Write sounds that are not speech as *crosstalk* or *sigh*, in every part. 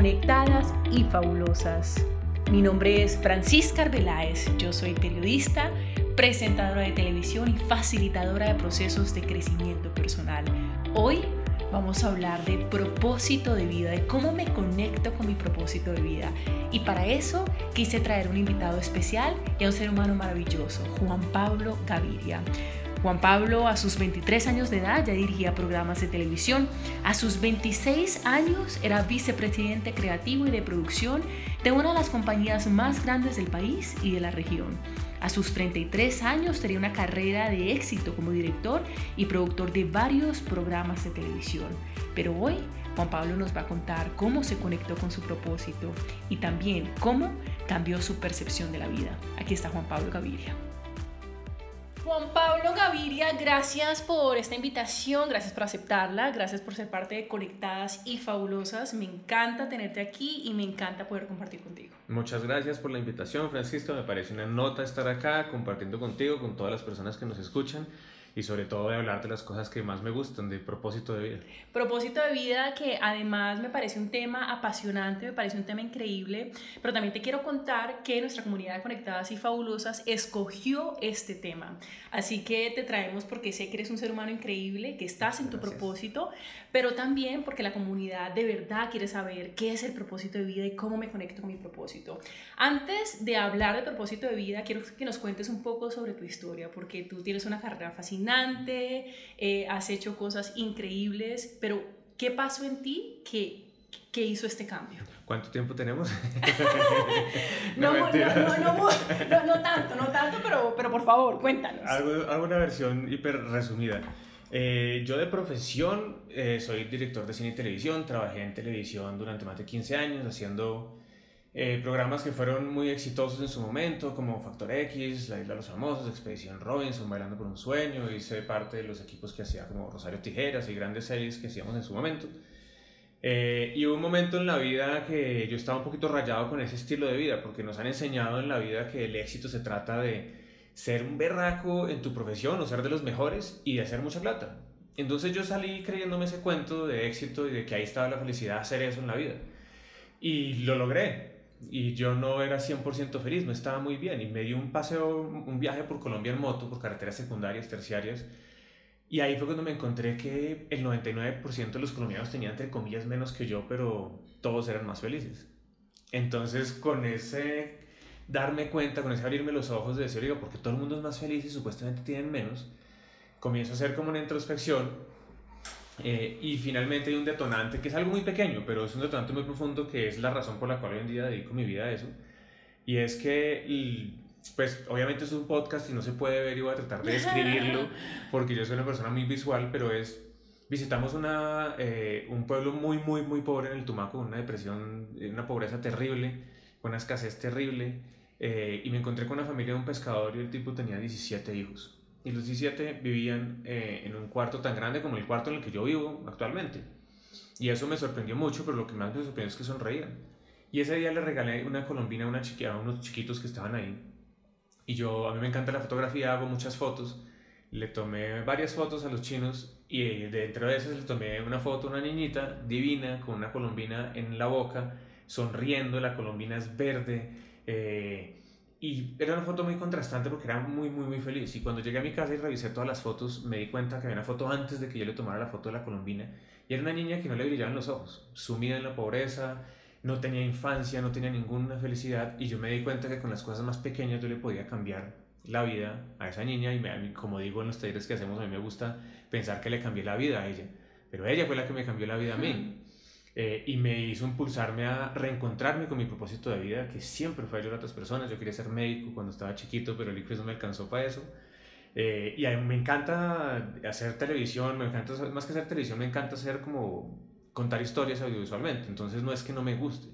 Conectadas y Fabulosas. Mi nombre es Francisca Arbeláez, yo soy periodista, presentadora de televisión y facilitadora de procesos de crecimiento personal. Hoy vamos a hablar de propósito de vida, de cómo me conecto con mi propósito de vida. Y para eso quise traer un invitado especial y a un ser humano maravilloso, Juan Pablo Gaviria. Juan Pablo a sus 23 años de edad ya dirigía programas de televisión. A sus 26 años era vicepresidente creativo y de producción de una de las compañías más grandes del país y de la región. A sus 33 años tenía una carrera de éxito como director y productor de varios programas de televisión. Pero hoy Juan Pablo nos va a contar cómo se conectó con su propósito y también cómo cambió su percepción de la vida. Aquí está Juan Pablo Gaviria. Juan Pablo Gaviria, gracias por esta invitación, gracias por aceptarla, gracias por ser parte de Conectadas y Fabulosas. Me encanta tenerte aquí y me encanta poder compartir contigo. Muchas gracias por la invitación, Francisco. Me parece una nota estar acá compartiendo contigo, con todas las personas que nos escuchan y sobre todo de hablar de las cosas que más me gustan, de propósito de vida. Propósito de vida que además me parece un tema apasionante, me parece un tema increíble, pero también te quiero contar que nuestra comunidad de Conectadas y Fabulosas escogió este tema. Así que te traemos porque sé que eres un ser humano increíble, que estás en tu propósito, pero también porque la comunidad de verdad quiere saber qué es el propósito de vida y cómo me conecto con mi propósito. Antes de hablar de propósito de vida, quiero que nos cuentes un poco sobre tu historia, porque tú tienes una carrera fascinante eh, has hecho cosas increíbles, pero ¿qué pasó en ti que, que hizo este cambio? ¿Cuánto tiempo tenemos? *laughs* no, no, no, no, tanto, no tanto, pero, pero por favor, cuéntanos. Hago, una versión hiper resumida. Eh, yo de profesión eh, soy director de cine y televisión, trabajé en televisión durante más de 15 años haciendo eh, programas que fueron muy exitosos en su momento, como Factor X, La Isla de los Famosos, Expedición Robinson, Bailando por un Sueño, hice parte de los equipos que hacía como Rosario Tijeras y grandes series que hacíamos en su momento. Eh, y hubo un momento en la vida que yo estaba un poquito rayado con ese estilo de vida, porque nos han enseñado en la vida que el éxito se trata de ser un berraco en tu profesión o ser de los mejores y de hacer mucha plata. Entonces yo salí creyéndome ese cuento de éxito y de que ahí estaba la felicidad, hacer eso en la vida. Y lo logré y yo no era 100% feliz, no estaba muy bien y me dio un paseo, un viaje por Colombia en moto, por carreteras secundarias, terciarias y ahí fue cuando me encontré que el 99% de los colombianos tenían entre comillas menos que yo, pero todos eran más felices. Entonces con ese darme cuenta, con ese abrirme los ojos de decir, oiga, porque todo el mundo es más feliz y supuestamente tienen menos, comienzo a hacer como una introspección eh, y finalmente hay un detonante que es algo muy pequeño, pero es un detonante muy profundo que es la razón por la cual hoy en día dedico mi vida a eso. Y es que, pues obviamente es un podcast y no se puede ver y voy a tratar de describirlo *laughs* porque yo soy una persona muy visual, pero es, visitamos una, eh, un pueblo muy, muy, muy pobre en el Tumaco, una depresión, una pobreza terrible, con una escasez terrible. Eh, y me encontré con una familia de un pescador y el tipo tenía 17 hijos y los 17 vivían eh, en un cuarto tan grande como el cuarto en el que yo vivo actualmente. Y eso me sorprendió mucho, pero lo que más me sorprendió es que sonreían. Y ese día le regalé una colombina a, una a unos chiquitos que estaban ahí. Y yo, a mí me encanta la fotografía, hago muchas fotos. Le tomé varias fotos a los chinos y dentro de esas le tomé una foto a una niñita divina con una colombina en la boca, sonriendo, la colombina es verde. Eh, y era una foto muy contrastante porque era muy, muy, muy feliz. Y cuando llegué a mi casa y revisé todas las fotos, me di cuenta que había una foto antes de que yo le tomara la foto de la colombina. Y era una niña que no le brillaban los ojos, sumida en la pobreza, no tenía infancia, no tenía ninguna felicidad. Y yo me di cuenta que con las cosas más pequeñas yo le podía cambiar la vida a esa niña. Y me, como digo en los talleres que hacemos, a mí me gusta pensar que le cambié la vida a ella. Pero ella fue la que me cambió la vida a mí. Eh, y me hizo impulsarme a reencontrarme con mi propósito de vida, que siempre fue ayudar a otras personas. Yo quería ser médico cuando estaba chiquito, pero el ICFES no me alcanzó para eso. Eh, y a mí me encanta hacer televisión, me encanta, más que hacer televisión, me encanta hacer como contar historias audiovisualmente. Entonces no es que no me guste,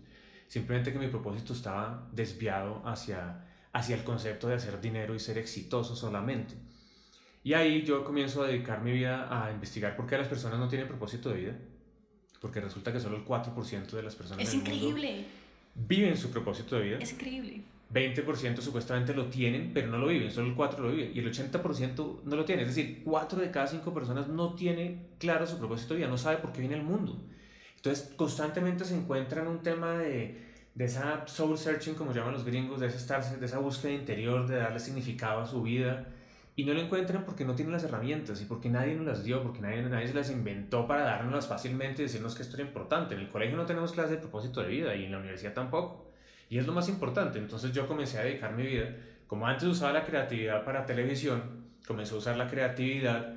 simplemente que mi propósito estaba desviado hacia, hacia el concepto de hacer dinero y ser exitoso solamente. Y ahí yo comienzo a dedicar mi vida a investigar por qué las personas no tienen propósito de vida porque resulta que solo el 4% de las personas es increíble. viven su propósito de vida. Es increíble. 20% supuestamente lo tienen, pero no lo viven, solo el 4% lo viven y el 80% no lo tiene. Es decir, 4 de cada 5 personas no tiene claro su propósito de vida, no sabe por qué viene el mundo. Entonces, constantemente se encuentra en un tema de, de esa soul searching, como llaman los gringos, de, ese estar, de esa búsqueda interior, de darle significado a su vida. Y no lo encuentran porque no tienen las herramientas y porque nadie nos las dio, porque nadie, nadie las inventó para dárnoslas fácilmente y decirnos que esto era importante. En el colegio no tenemos clase de propósito de vida y en la universidad tampoco. Y es lo más importante. Entonces yo comencé a dedicar mi vida, como antes usaba la creatividad para televisión, comencé a usar la creatividad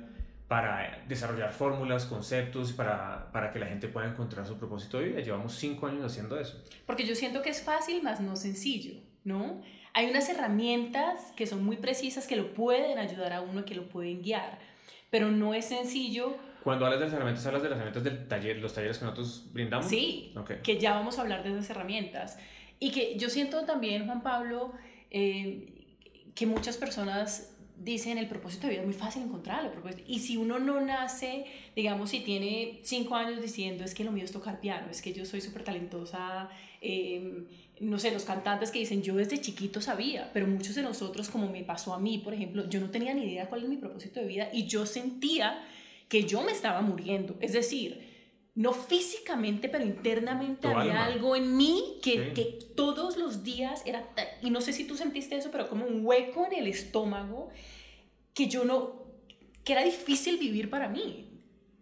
para desarrollar fórmulas, conceptos, para, para que la gente pueda encontrar su propósito de vida. Llevamos cinco años haciendo eso. Porque yo siento que es fácil, más no sencillo, ¿no? Hay unas herramientas que son muy precisas que lo pueden ayudar a uno, que lo pueden guiar, pero no es sencillo. Cuando hablas de las herramientas, hablas de las herramientas del taller, los talleres que nosotros brindamos. Sí, que ya vamos a hablar de esas herramientas. Y que yo siento también, Juan Pablo, eh, que muchas personas dicen el propósito de vida es muy fácil encontrarlo. Y si uno no nace, digamos, si tiene cinco años diciendo es que lo mío es tocar piano, es que yo soy súper talentosa, em, no sé, los cantantes que dicen yo desde chiquito sabía, pero muchos de nosotros, como me pasó a mí, por ejemplo, yo no tenía ni idea cuál es mi propósito de vida y yo sentía que yo me estaba muriendo. Es decir, no físicamente, pero internamente había algo en mí que, que, todos los días era, y no sé si tú sentiste eso, pero como un hueco en el estómago que yo no, que era difícil vivir para mí.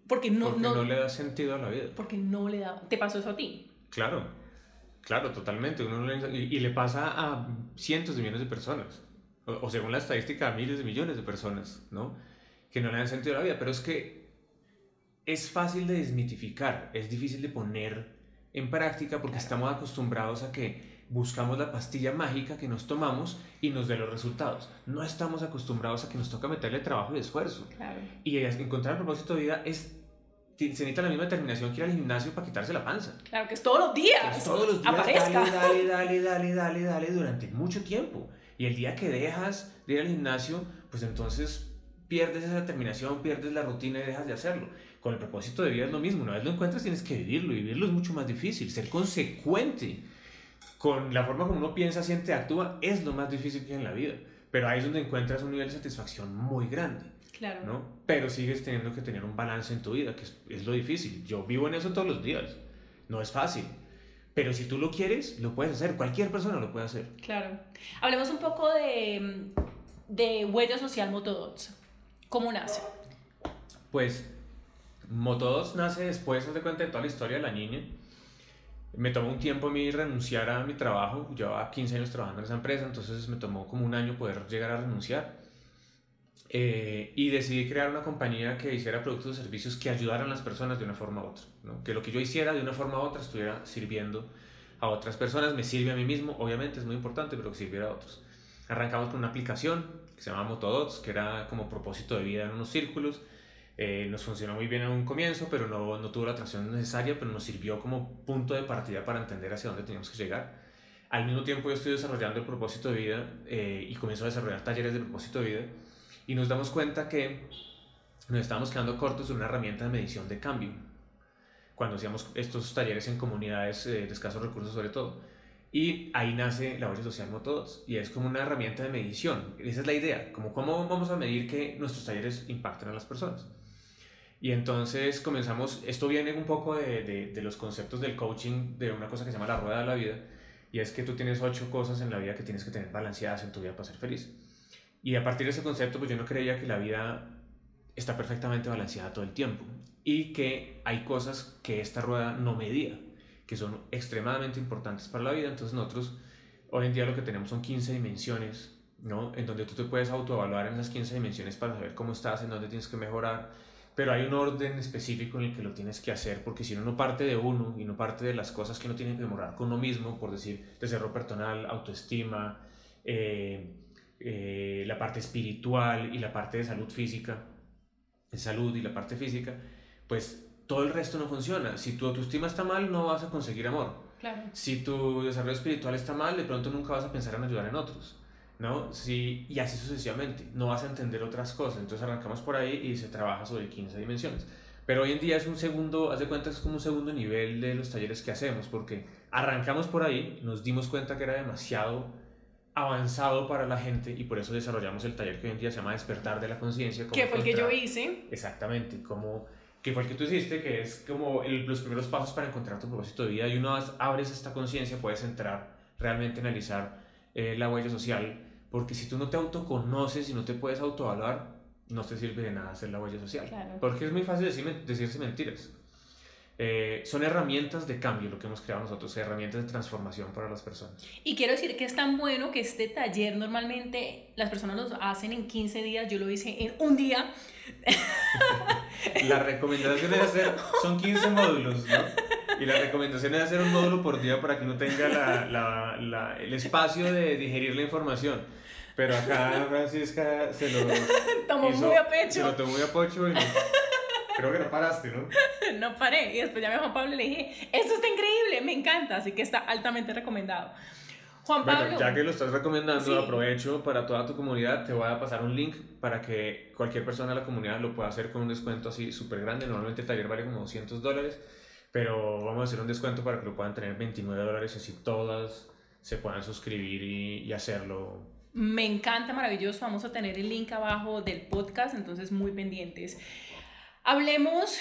Porque no, porque no, le da sentido a la vida. Porque no le da. ¿Te pasó eso a ti? Claro, claro, totalmente. Uno y, le pasa a cientos de millones de personas, o, o según la estadística, a miles de millones de personas, ¿no? Que no le dan sentido la vida. Pero es que es fácil de desmitificar, es difícil de poner en práctica porque estamos acostumbrados a que buscamos la pastilla mágica que nos tomamos y nos dé los resultados. No estamos acostumbrados a que nos toca meterle trabajo y esfuerzo. Y encontrar el propósito de vida es se necesita la misma determinación que ir al gimnasio para quitarse la panza. Claro, que es todos los días. todos los días. Aparezca. Dale, *laughs* dale, dale, dale, dale, durante mucho tiempo. Y el día que dejas de ir al gimnasio, pues entonces pierdes esa determinación, pierdes la rutina y dejas de hacerlo. Con el propósito de vida es lo mismo. Una vez lo encuentras tienes que vivirlo y vivirlo es mucho más difícil. Ser consecuente con la forma como uno piensa, siente, actúa es lo más difícil que hay en la vida. Pero ahí es donde encuentras un nivel de satisfacción muy grande. Claro. ¿no? Pero sigues teniendo que tener un balance en tu vida, que es, es lo difícil. Yo vivo en eso todos los días. No es fácil. Pero si tú lo quieres, lo puedes hacer. Cualquier persona lo puede hacer. Claro. Hablemos un poco de, de huella social Motodots. ¿Cómo nace? Pues Moto2 nace después, de cuenta de toda la historia de la niña. Me tomó un tiempo a mí renunciar a mi trabajo. Llevaba 15 años trabajando en esa empresa, entonces me tomó como un año poder llegar a renunciar. Eh, y decidí crear una compañía que hiciera productos o servicios que ayudaran a las personas de una forma u otra. Que lo que yo hiciera de una forma u otra estuviera sirviendo a otras personas. Me sirve a mí mismo, obviamente es muy importante, pero que sirviera a otros. Arrancamos con una aplicación que se llama Motodots, que era como propósito de vida en unos círculos eh, nos funcionó muy bien en un comienzo, pero no, no tuvo la atracción necesaria, pero nos sirvió como punto de partida para entender hacia dónde teníamos que llegar. Al mismo tiempo yo estoy desarrollando el propósito de vida eh, y comienzo a desarrollar talleres de propósito de vida y nos damos cuenta que nos estábamos quedando cortos de una herramienta de medición de cambio cuando hacíamos estos talleres en comunidades eh, de escasos recursos sobre todo. Y ahí nace la Base Social Motodos y es como una herramienta de medición. Esa es la idea, como cómo vamos a medir que nuestros talleres impacten a las personas. Y entonces comenzamos, esto viene un poco de, de, los conceptos del coaching, de una cosa que se llama la rueda de la vida, y es que tú tienes ocho cosas en la vida que tienes que tener balanceadas en tu vida para ser feliz. Y a partir de ese concepto, pues yo no creía que la vida está perfectamente balanceada todo el tiempo y que hay cosas que esta rueda no medía, que son extremadamente importantes para la vida. Entonces nosotros hoy en día lo que tenemos son 15 dimensiones, ¿no? En donde tú te puedes autoevaluar en esas 15 dimensiones para saber cómo estás, en dónde tienes que mejorar pero hay un orden específico en el que lo tienes que hacer, porque si no, no parte de uno y no parte de las cosas que uno tiene que demorar con uno mismo, por decir, desarrollo personal, autoestima, eh, eh, la parte espiritual y la parte de salud física, de salud y la parte física, pues todo el resto no funciona. Si tu autoestima está mal, no vas a conseguir amor. Claro. Si tu desarrollo espiritual está mal, de pronto nunca vas a pensar en ayudar en otros. ¿no? Sí, y así sucesivamente. No vas a entender otras cosas. Entonces arrancamos por ahí y se trabaja sobre 15 dimensiones. Pero hoy en día es un segundo, haz de cuenta, es como un segundo nivel de los talleres que hacemos, porque arrancamos por ahí, nos dimos cuenta que era demasiado avanzado para la gente y por eso desarrollamos el taller que hoy en día se llama Despertar de la Conciencia. Que fue el que yo hice. Exactamente, como que fue el que tú hiciste, que es como los primeros pasos para encontrar tu propósito de vida y una vez abres esta conciencia puedes entrar realmente a analizar eh, la huella social, porque si tú no te autoconoces y no te puedes autoevaluar, no te sirve de nada hacer la huella social. Porque es muy fácil decir, decirse mentiras. Eh, son herramientas de cambio lo que hemos creado nosotros, herramientas de transformación para las personas. Y quiero decir que es tan bueno que este taller normalmente las personas lo hacen en 15 días, yo lo hice en un día. la recomendación es hacer, son 15 módulos, ¿no? Y la recomendación es hacer un módulo por día para que uno tenga la, la, el espacio de digerir la información. Pero acá Francisca se lo tomó muy a pecho. Se lo tomó muy a pecho y creo que no paraste, ¿no? *laughs* no paré. Y después llamé a Juan Pablo y le dije, esto está increíble, me encanta. Así que está altamente recomendado. Juan Pablo. Bueno, ya que lo estás recomendando, aprovecho para toda tu comunidad. Te voy a pasar un link para que cualquier persona de la comunidad lo pueda hacer con un descuento así súper grande. Normalmente el taller vale como 200 dólares, pero vamos a hacer un descuento para que lo puedan tener 29 dólares así todas se puedan suscribir y, y hacerlo me encanta, maravilloso. Vamos a tener el link abajo del podcast, entonces muy pendientes. Hablemos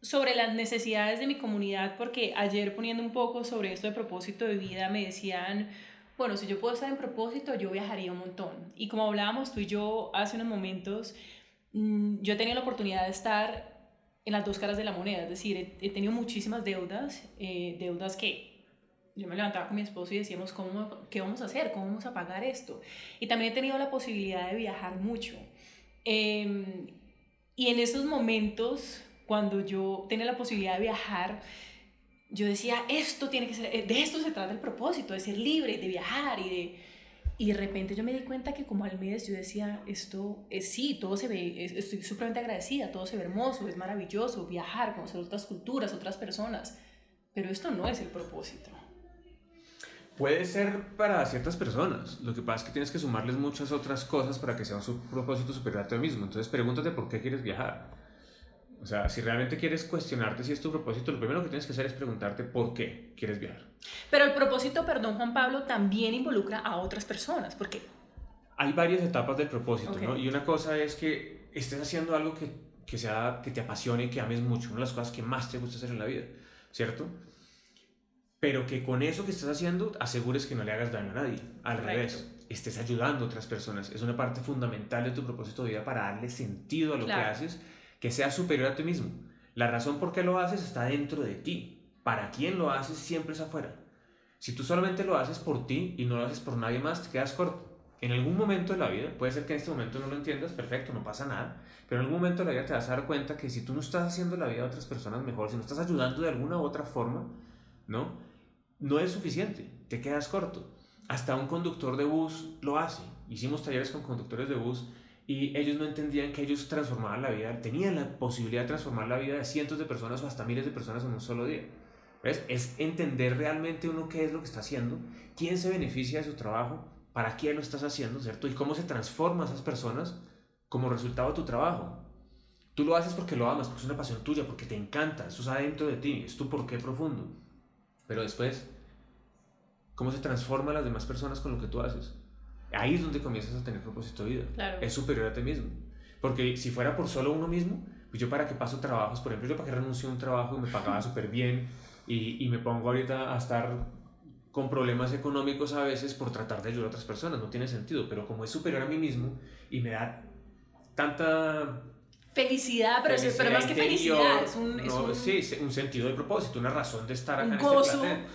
sobre las necesidades de mi comunidad, porque ayer poniendo un poco sobre esto de propósito de vida, me decían, bueno, si yo puedo estar en propósito, yo viajaría un montón. Y como hablábamos tú y yo hace unos momentos, mm, yo he tenido la oportunidad de estar en las dos caras de la moneda, es decir, he, tenido muchísimas deudas, eh, deudas que yo me levantaba con mi esposo y decíamos, ¿cómo, ¿qué vamos a hacer? ¿Cómo vamos a pagar esto? Y también he tenido la posibilidad de viajar mucho. Em, y en esos momentos, cuando yo tenía la posibilidad de viajar, yo decía, esto tiene que ser, eh, de esto se trata el propósito, de ser libre, de viajar y de... Y de repente yo me di cuenta que como al mes yo decía, esto es sí, todo se ve, estoy supremamente agradecida, todo se ve hermoso, es maravilloso, viajar, conocer otras culturas, otras personas, pero esto no es el propósito. Puede ser para ciertas personas. Lo que pasa es que tienes que sumarles muchas otras cosas para que sea un propósito superior a ti mismo. Entonces pregúntate por qué quieres viajar. O sea, si realmente quieres cuestionarte si es tu propósito, lo primero que tienes que hacer es preguntarte por qué quieres viajar. Pero el propósito, perdón Juan Pablo, también involucra a otras personas. ¿Por qué? Hay varias etapas del propósito, ¿no? Y una cosa es que estés haciendo algo que, que, sea, que te apasione y que ames mucho. Una de las cosas que más te gusta hacer en la vida, ¿cierto? Pero que con eso que estás haciendo asegures que no le hagas daño a nadie. Al revés, estés ayudando a otras personas. Es una parte fundamental de tu propósito de vida para darle sentido a lo que haces, que sea superior a ti mismo. La razón por qué lo haces está dentro de ti. Para quién lo haces siempre es afuera. Si tú solamente lo haces por ti y no lo haces por nadie más, te quedas corto. En algún momento de la vida, puede ser que en este momento no lo entiendas, perfecto, no pasa nada, pero en algún momento de la vida te vas a dar cuenta que si tú no estás haciendo la vida de otras personas mejor, si no estás ayudando de alguna u otra forma, ¿no? No es suficiente, te quedas corto. Hasta un conductor de bus lo hace. Hicimos talleres con conductores de bus y ellos no entendían que ellos transformaban la vida, tenían la posibilidad de transformar la vida de cientos de personas o hasta miles de personas en un solo día. ¿Ves? Es entender realmente uno qué es lo que está haciendo, quién se beneficia de su trabajo, para quién lo estás haciendo, ¿cierto? Y cómo se transforma esas personas como resultado de tu trabajo. Tú lo haces porque lo amas, porque es una pasión tuya, porque te encanta, eso está dentro de ti, es tu porqué profundo. Pero después, ¿cómo se transforman las demás personas con lo que tú haces? Ahí es donde comienzas a tener propósito de vida. Es superior a ti mismo. Porque si fuera por solo uno mismo, pues yo para qué paso trabajos, por ejemplo, yo para qué renuncio a un trabajo y me pagaba súper bien y, y me pongo ahorita a estar con problemas económicos a veces por tratar de ayudar a otras personas, no tiene sentido, pero como es superior a mí mismo y me da tanta felicidad, pero, pero más que felicidad, es un, Sí, un sentido de propósito, una razón de estar acá en este planeta.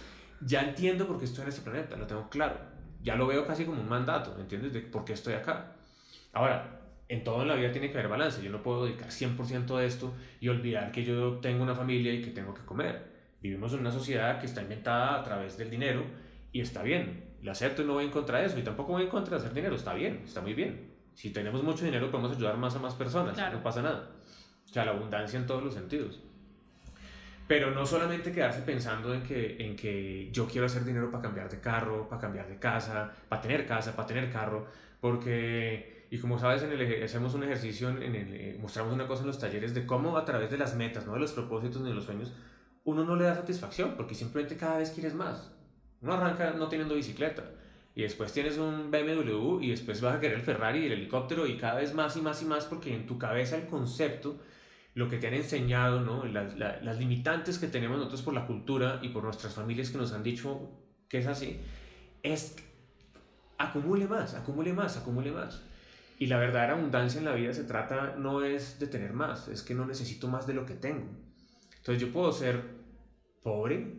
Ya entiendo por qué estoy en este planeta, lo tengo claro. Ya lo veo casi como un mandato, ¿me entiendes? De por qué estoy acá. Ahora, en todo en la vida tiene que haber balance. Yo no puedo dedicar 100% a esto y olvidar que yo tengo una familia y que tengo que comer. Vivimos en una sociedad que está inventada a través del dinero y está bien. Lo acepto y no voy en contra de eso. Y tampoco voy en contra de hacer dinero. Está bien, está muy bien. Si tenemos mucho dinero podemos ayudar más a más personas, no pasa nada. O sea, la abundancia en todos los sentidos. Pero no solamente quedarse pensando en que, en que yo quiero hacer dinero para cambiar de carro, para cambiar de casa, para tener casa, para tener carro, porque, y como sabes, en el, hacemos un ejercicio, en el, eh, mostramos una cosa en los talleres de cómo a través de las metas, no de los propósitos ni de los sueños, uno no le da satisfacción, porque simplemente cada vez quieres más. Uno arranca no teniendo bicicleta, y después tienes un BMW y después vas a querer el Ferrari y el helicóptero y cada vez más y más y más porque en tu cabeza el concepto lo que te han enseñado, ¿no? las, las limitantes que tenemos nosotros por la cultura y por nuestras familias que nos han dicho que es así, es acumule más, acumule más, acumule más. Y la verdadera abundancia en la vida se trata no es de tener más, es que no necesito más de lo que tengo. Entonces yo puedo ser pobre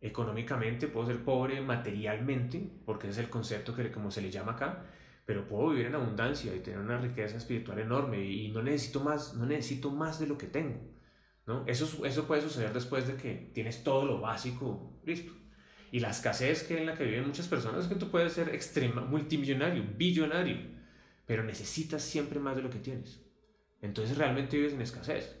económicamente, puedo ser pobre materialmente, porque ese es el concepto que como se le llama acá, pero puedo vivir en abundancia y tener una riqueza espiritual enorme y no necesito más, no necesito más de lo que tengo. ¿no? Eso, eso puede suceder después de que tienes todo lo básico listo. Y la escasez que en la que viven muchas personas es que tú puedes ser extrema, multimillonario, billonario, pero necesitas siempre más de lo que tienes. Entonces realmente vives en escasez.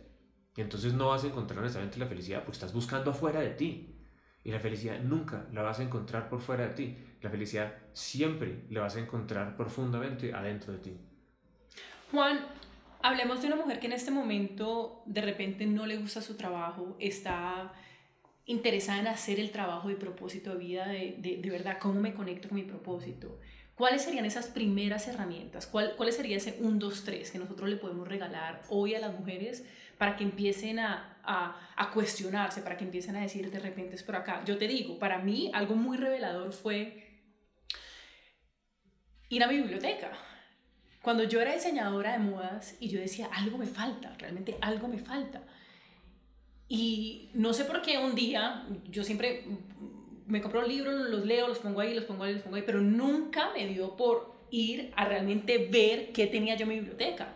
Y entonces no vas a encontrar necesariamente la felicidad porque estás buscando afuera de ti. Y la felicidad nunca la vas a encontrar por fuera de ti. La felicidad siempre la vas a encontrar profundamente adentro de ti. Juan, hablemos de una mujer que en este momento de repente no le gusta su trabajo, está interesada en hacer el trabajo de propósito de vida, de, de, verdad, cómo me conecto con mi propósito. ¿Cuáles serían esas primeras herramientas? ¿Cuál, ¿Cuál sería ese 1, 2, 3 que nosotros le podemos regalar hoy a las mujeres para que empiecen a, a, a, cuestionarse, para que empiecen a decir de repente es por acá. Yo te digo, para mí algo muy revelador fue ir a mi biblioteca. Cuando yo era diseñadora de modas y yo decía, algo me falta, realmente algo me falta. Y no sé por qué un día, yo siempre me compro libros, los leo, los pongo ahí, los pongo ahí, los pongo ahí, pero nunca me dio por ir a realmente ver qué tenía yo en mi biblioteca.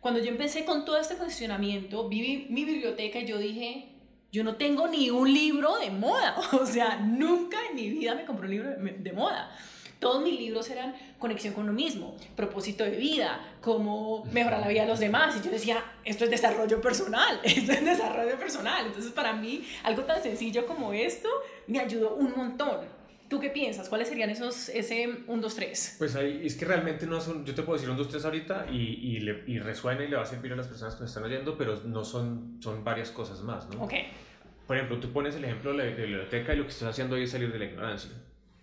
Cuando yo empecé con todo este cuestionamiento, vi mi biblioteca y yo dije, yo no tengo ni un libro de moda. *laughs* O sea, nunca en mi vida me compré un libro de, moda. Todos mis libros eran conexión con lo mismo, propósito de vida, cómo mejorar la vida de los demás. Y yo decía, esto es desarrollo personal, *laughs* esto es desarrollo personal. Entonces, para mí, algo tan sencillo como esto me ayudó un montón. ¿Tú qué piensas? ¿Cuáles serían esos, ese 1, 2, 3? Pues ahí, es que realmente no son, yo te puedo decir 1, 2, 3 ahorita y, y, le, y, resuena y le va a servir a las personas que me están oyendo, pero no son, son varias cosas más, ¿no? Ok. Por ejemplo, tú pones el ejemplo de la biblioteca y lo que estás haciendo hoy es salir de la ignorancia.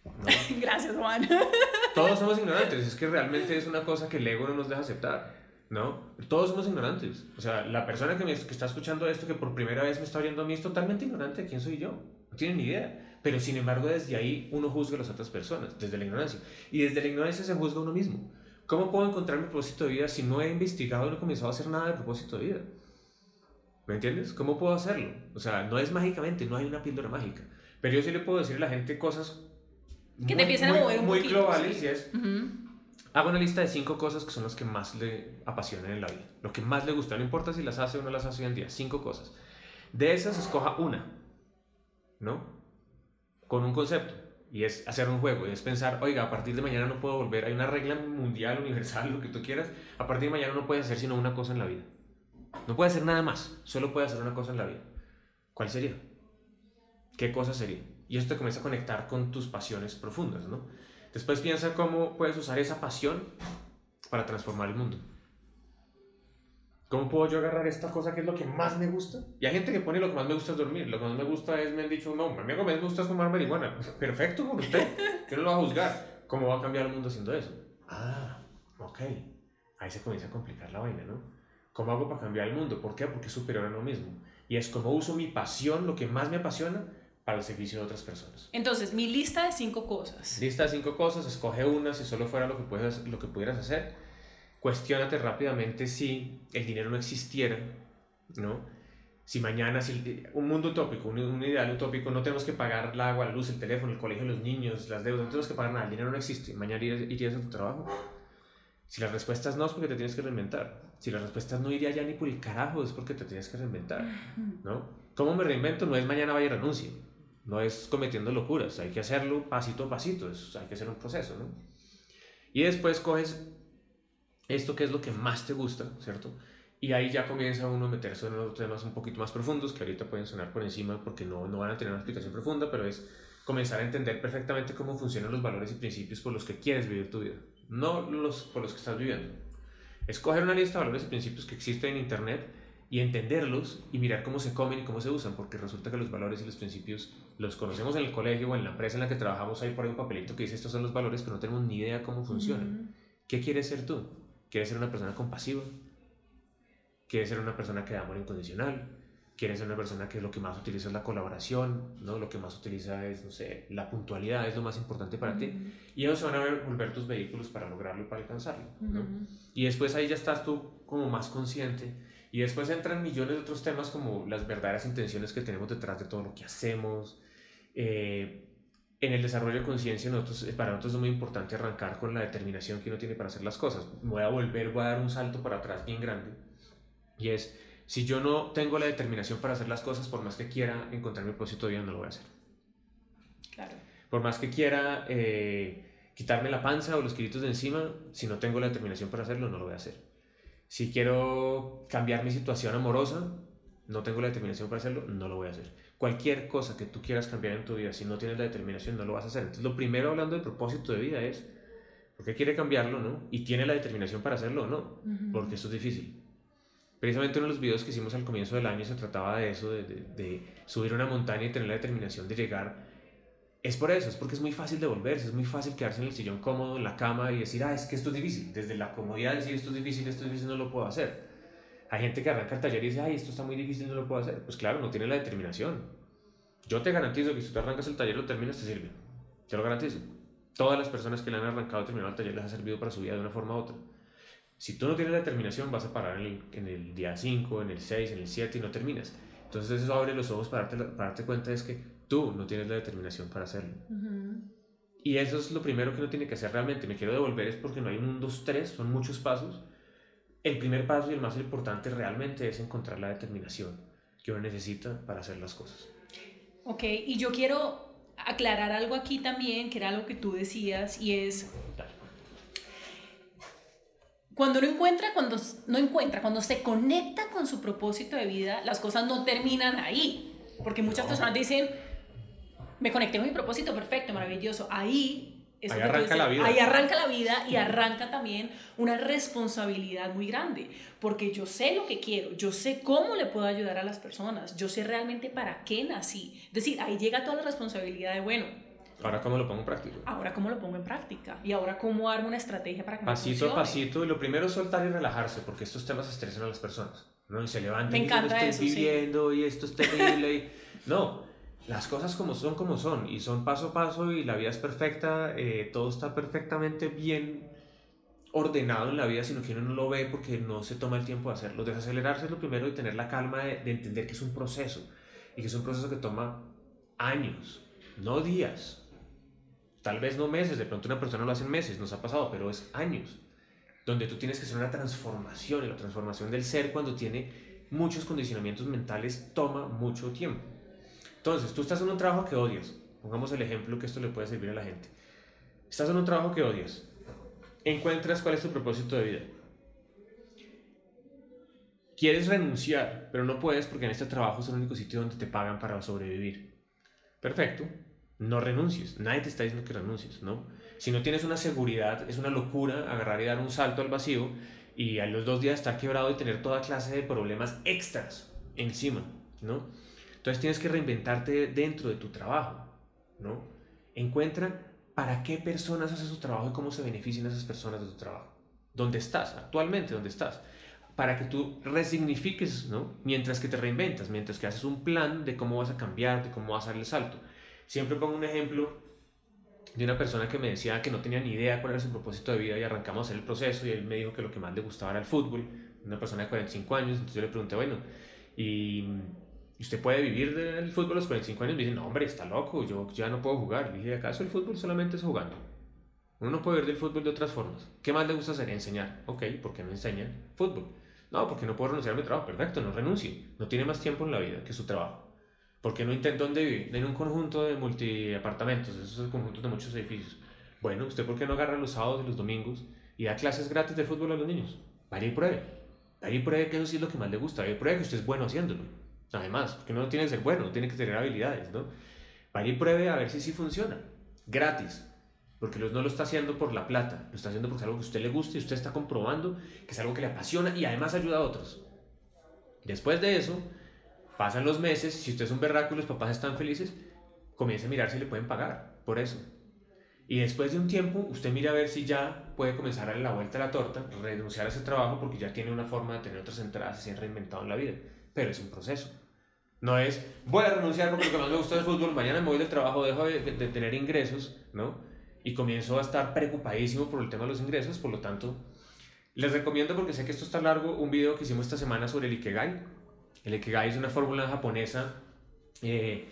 *laughs* Gracias, Juan. *laughs* Todos somos ignorantes, es que realmente es una cosa que el ego no nos deja aceptar, ¿no? Todos somos ignorantes. O sea, la persona que, me, que está escuchando esto, que por primera vez me está oyendo a mí, es totalmente ignorante de quién soy yo. No tiene ni idea. Pero sin embargo, desde ahí uno juzga a las otras personas, desde la ignorancia. Y desde la ignorancia se juzga a uno mismo. ¿Cómo puedo encontrar mi propósito de vida si no he investigado no he comenzado a hacer nada de propósito de vida? ¿Me entiendes? ¿Cómo puedo hacerlo? O sea, no es mágicamente, no hay una píldora mágica. Pero yo sí le puedo decir a la gente cosas que te empiezan a mover un muy globales y es, hago una lista de cinco cosas que son las que más le apasionan en la vida. Lo que más le gusta, no importa si las hace o no las hace hoy en día, cinco cosas. De esas escoja una, ¿no? con un concepto y es hacer un juego, y es pensar, oiga, a partir de mañana no puedo volver, hay una regla mundial, *laughs* universal, lo que tú quieras, a partir de mañana no puedes hacer sino una cosa en la vida. No puedes hacer nada más, solo puedes hacer una cosa en la vida. ¿Cuál sería? ¿Qué cosa sería? Y esto te comienza a conectar con tus pasiones profundas, ¿no? Después piensa cómo puedes usar esa pasión para transformar el mundo. ¿Cómo puedo yo agarrar esta cosa que es lo que más me gusta? Y hay gente que pone lo que más me gusta es dormir, lo que más me gusta es, me han dicho, no, a mí lo que más me gusta es fumar marihuana. *laughs* Perfecto por usted, yo no lo va a juzgar. ¿Cómo va a cambiar el mundo haciendo eso? Ah, ok. Ahí se comienza a complicar la vaina, ¿no? ¿Cómo hago para cambiar el mundo? ¿Por qué? Porque es superior a lo mismo. Y es como uso mi pasión, lo que más me apasiona, para el servicio de otras personas. Entonces, mi lista de cinco cosas. Lista de cinco cosas, escoge una si solo fuera lo que, puedes, lo que pudieras hacer cuestiónate rápidamente si el dinero no existiera, ¿no? Si mañana, si un mundo utópico, un, ideal utópico, no tenemos que pagar el agua, la luz, el teléfono, el colegio los niños, las deudas, no tenemos que pagar nada, el dinero no existe, mañana irías, a tu trabajo. Si la respuesta es no, es porque te tienes que reinventar. Si la respuesta es no iría ya ni por el carajo, es porque te tienes que reinventar, ¿no? ¿Cómo me reinvento? No es mañana vaya y renuncie, no es cometiendo locuras, hay que hacerlo pasito a pasito, es, hay que hacer un proceso, ¿no? Y después coges esto que es lo que más te gusta, ¿cierto? Y ahí ya comienza uno a meterse en los temas un poquito más profundos, que ahorita pueden sonar por encima porque no, no van a tener una explicación profunda, pero es comenzar a entender perfectamente cómo funcionan los valores y principios por los que quieres vivir tu vida, no los por los que estás viviendo. Escoger una lista de valores y principios que existen en Internet y entenderlos y mirar cómo se comen y cómo se usan, porque resulta que los valores y los principios los conocemos en el colegio o en la empresa en la que trabajamos, hay por ahí un papelito que dice estos son los valores, pero no tenemos ni idea cómo funcionan. ¿Qué quieres ser tú? ¿Quieres ser una persona compasiva? quiere ser una persona que da amor incondicional, quiere ser una persona que lo que más utiliza es la colaboración, ¿no? Lo que más utiliza es, no sé, la puntualidad es lo más importante para ti. Y ellos van a volver tus vehículos para lograrlo y para alcanzarlo, ¿no? Y después ahí ya estás tú como más consciente. Y después entran millones de otros temas como las verdaderas intenciones que tenemos detrás de todo lo que hacemos. Eh, en el desarrollo de conciencia, nosotros, para nosotros es muy importante arrancar con la determinación que uno tiene para hacer las cosas. Voy a volver, voy a dar un salto para atrás bien grande. Y es, si yo no tengo la determinación para hacer las cosas, por más que quiera encontrar mi propósito de vida, no lo voy a hacer. Claro. Por más que quiera eh, quitarme la panza o los kilitos de encima, si no tengo la determinación para hacerlo, no lo voy a hacer. Si quiero cambiar mi situación amorosa, no tengo la determinación para hacerlo, no lo voy a hacer. Cualquier cosa que tú quieras cambiar en tu vida, si no tienes la determinación, no lo vas a hacer. Entonces, lo primero hablando del propósito de vida es, ¿por qué quiere cambiarlo, no? Y tiene la determinación para hacerlo, ¿no? Porque eso es difícil. Precisamente uno de los videos que hicimos al comienzo del año se trataba de eso, de, subir una montaña y tener la determinación de llegar. Es por eso, es porque es muy fácil devolverse, es muy fácil quedarse en el sillón cómodo, en la cama y decir, ah, es que esto es difícil. Desde la comodidad decir, esto es difícil, esto es difícil, no lo puedo hacer. Hay gente que arranca el taller y dice, ay, esto está muy difícil, no lo puedo hacer. Pues claro, no tiene la determinación. Yo te garantizo que si tú arrancas el taller, lo terminas, te sirve. Te lo garantizo. Todas las personas que le han arrancado o terminado el taller les ha servido para su vida de una forma u otra. Si tú no tienes la determinación, vas a parar en el, en el día 5, en el 6, en el 7 y no terminas. Entonces eso abre los ojos para darte, para darte cuenta es que tú no tienes la determinación para hacerlo. Y eso es lo primero que uno tiene que hacer realmente. Me quiero devolver es porque no hay un 2, 3, son muchos pasos. El primer paso y el más importante realmente es encontrar la determinación que uno necesita para hacer las cosas. Ok, y yo quiero aclarar algo aquí también, que era algo que tú decías, y es cuando no encuentra, cuando no encuentra, cuando se conecta con su propósito de vida, las cosas no terminan ahí. Porque muchas personas dicen, me conecté con mi propósito, perfecto, maravilloso. Ahí ahí arranca la vida. Ahí arranca la vida y arranca también una responsabilidad muy grande, porque yo sé lo que quiero, yo sé cómo le puedo ayudar a las personas, yo sé realmente para qué nací. Es decir, ahí llega toda la responsabilidad de, bueno, Ahora cómo lo pongo en práctica. Ahora cómo lo pongo en práctica. Y ahora cómo armo una estrategia para que Pasito a pasito. Y lo primero es soltar y relajarse, porque estos temas estresan a las personas. ¿no? Y se levantan Me encanta y estoy viviendo y esto es terrible. y... *laughs* No, las cosas como son, como son. Y son paso a paso y la vida es perfecta. Eh, todo está perfectamente bien ordenado en la vida, sino que uno no lo ve porque no se toma el tiempo de hacerlo. Desacelerarse es lo primero y tener la calma de, de entender que es un proceso. Y que es un proceso que toma años, no días Tal vez no meses, de pronto una persona lo hace en meses, nos ha pasado, pero es años, donde tú tienes que hacer una transformación y la transformación del ser cuando tiene muchos condicionamientos mentales toma mucho tiempo. Entonces, tú estás en un trabajo que odias, pongamos el ejemplo que esto le puede servir a la gente. Estás en un trabajo que odias, encuentras cuál es tu propósito de vida. Quieres renunciar, pero no puedes porque en este trabajo es el único sitio donde te pagan para sobrevivir. Perfecto, no renuncies. Nadie te está diciendo que renuncies, ¿no? Si no tienes una seguridad, es una locura agarrar y dar un salto al vacío y a los dos días estar quebrado y tener toda clase de problemas extras encima, ¿no? Entonces tienes que reinventarte dentro de tu trabajo, ¿no? Encuentra para qué personas haces su trabajo y cómo se benefician esas personas de tu trabajo. ¿Dónde estás? Actualmente, ¿dónde estás? Para que tú resignifiques, ¿no? Mientras que te reinventas, mientras que haces un plan de cómo vas a cambiar, de cómo vas a dar el salto. Siempre pongo un ejemplo de una persona que me decía que no tenía ni idea cuál era su propósito de vida y arrancamos el proceso y él me dijo que lo que más le gustaba era el fútbol, una persona de 45 años, entonces yo le pregunté, bueno, ¿y usted puede vivir del fútbol a los 45 años? Me dice, no, hombre, está loco, yo ya no puedo jugar. Le dije, ¿acaso el fútbol solamente es jugando? Uno no puede vivir del fútbol de otras formas. ¿Qué más le gusta hacer? Enseñar. Ok, ¿por qué no enseña fútbol? No, porque no puedo renunciar a mi trabajo. Perfecto, no renuncie. No tiene más tiempo en la vida que su trabajo. ¿Por qué no intenta dónde vive? En un conjunto de multiapartamentos, esos conjuntos de muchos edificios. Bueno, ¿usted por qué no agarra los sábados y los domingos y da clases gratis de fútbol a los niños? Vaya y pruebe. Vaya y pruebe que eso sí es lo que más le gusta. Vaya y pruebe que usted es bueno haciéndolo. Además, porque no tiene que ser bueno, tiene que tener habilidades, ¿no? Vaya y pruebe a ver si sí funciona. Gratis. Porque no lo está haciendo por la plata, lo está haciendo porque es algo que a usted le gusta y usted está comprobando que es algo que le apasiona y además ayuda a otros. Después de eso, Pasan los meses, si usted es un y los papás están felices, comience a mirar si le pueden pagar por eso. Y después de un tiempo, usted mira a ver si ya puede comenzar a darle la vuelta a la torta, renunciar a ese trabajo porque ya tiene una forma de tener otras entradas se ha reinventado en la vida. Pero es un proceso. No es, voy a renunciar porque lo que más me gusta es fútbol, mañana me voy del trabajo, dejo de, de, tener ingresos, ¿no? Y comienzo a estar preocupadísimo por el tema de los ingresos, por lo tanto, les recomiendo, porque sé que esto está largo, un video que hicimos esta semana sobre el Ikigai. El Ikigai es una fórmula japonesa eh,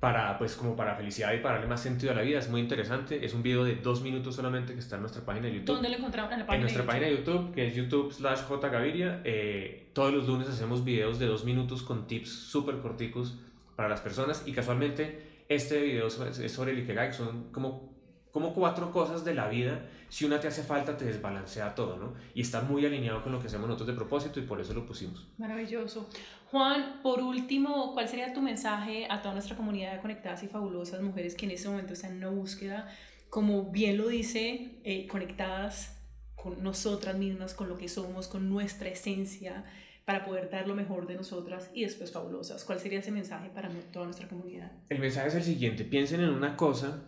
para, pues, como para felicidad y para darle más sentido a la vida. Es muy interesante. Es un video de dos minutos solamente que está en nuestra página de YouTube. ¿Dónde lo encontramos? En, la página en nuestra página de YouTube, que es YouTube slash jgaviria. Eh, todos los lunes hacemos videos de dos minutos con tips súper corticos para las personas. Y casualmente, este video es sobre el Ikigai. Son como como cuatro cosas de la vida, si una te hace falta, te desbalancea todo, ¿no? Y está muy alineado con lo que hacemos nosotros de propósito y por eso lo pusimos. Maravilloso. Juan, por último, ¿cuál sería tu mensaje a toda nuestra comunidad de conectadas y fabulosas mujeres que en este momento están en una búsqueda, como bien lo dice, eh, conectadas con nosotras mismas, con lo que somos, con nuestra esencia, para poder dar lo mejor de nosotras y después fabulosas? ¿Cuál sería ese mensaje para toda nuestra comunidad? El mensaje es el siguiente, piensen en una cosa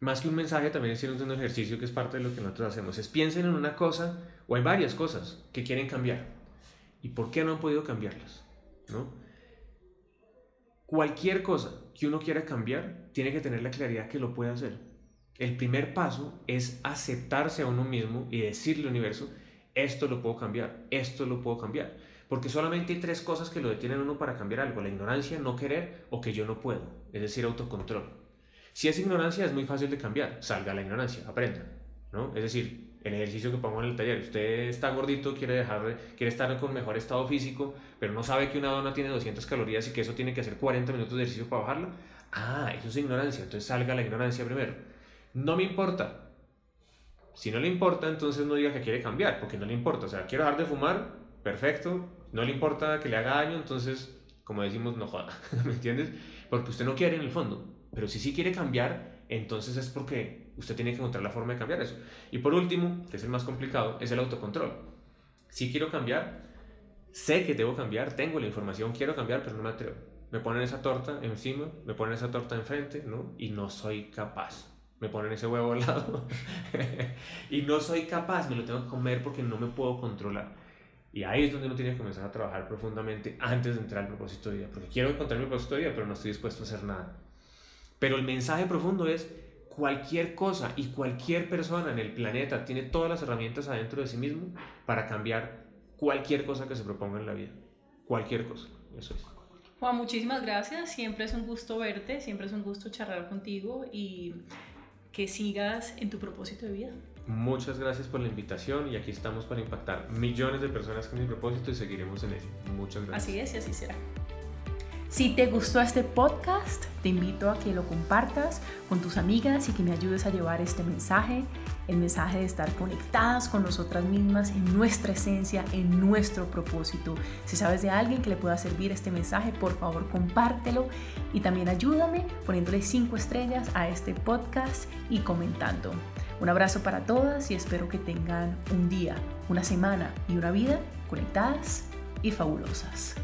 más que un mensaje, también es un ejercicio que es parte de lo que nosotros hacemos. Es piensen en una cosa o en varias cosas que quieren cambiar. ¿Y por qué no han podido cambiarlas? ¿No? Cualquier cosa que uno quiera cambiar, tiene que tener la claridad que lo puede hacer. El primer paso es aceptarse a uno mismo y decirle al universo, esto lo puedo cambiar, esto lo puedo cambiar. Porque solamente hay tres cosas que lo detienen a uno para cambiar algo. La ignorancia, no querer o que yo no puedo. Es decir, autocontrol. Si es ignorancia, es muy fácil de cambiar. Salga la ignorancia, aprenda. ¿no? Es decir, el ejercicio que pongo en el taller, usted está gordito, quiere, dejar, quiere estar con mejor estado físico, pero no sabe que una dona tiene 200 calorías y que eso tiene que hacer 40 minutos de ejercicio para bajarla. Ah, eso es ignorancia, entonces salga la ignorancia primero. No me importa. Si no le importa, entonces no diga que quiere cambiar, porque no le importa. O sea, quiero dejar de fumar, perfecto. No le importa que le haga daño, entonces, como decimos, no joda. *laughs* ¿Me entiendes? Porque usted no quiere en el fondo. Pero si sí quiere cambiar, entonces es porque usted tiene que encontrar la forma de cambiar eso. Y por último, que es el más complicado, es el autocontrol. Si quiero cambiar, sé que debo cambiar, tengo la información, quiero cambiar, pero no me atrevo. Me ponen esa torta encima, me ponen esa torta enfrente, ¿no? Y no soy capaz. Me ponen ese huevo al lado. *laughs* y no soy capaz, me lo tengo que comer porque no me puedo controlar. Y ahí es donde uno tiene que comenzar a trabajar profundamente antes de entrar al propósito de vida. Porque quiero encontrar mi propósito de vida, pero no estoy dispuesto a hacer nada. Pero el mensaje profundo es, cualquier cosa y cualquier persona en el planeta tiene todas las herramientas adentro de sí mismo para cambiar cualquier cosa que se proponga en la vida. Cualquier cosa. Eso es. Juan, muchísimas gracias. Siempre es un gusto verte, siempre es un gusto charlar contigo y que sigas en tu propósito de vida. Muchas gracias por la invitación y aquí estamos para impactar millones de personas con mi propósito y seguiremos en ello. Muchas gracias. Así es y así será. Si te gustó este podcast, te invito a que lo compartas con tus amigas y que me ayudes a llevar este mensaje, el mensaje de estar conectadas con nosotras mismas en nuestra esencia, en nuestro propósito. Si sabes de alguien que le pueda servir este mensaje, por favor compártelo y también ayúdame poniéndole cinco estrellas a este podcast y comentando. Un abrazo para todas y espero que tengan un día, una semana y una vida conectadas y fabulosas.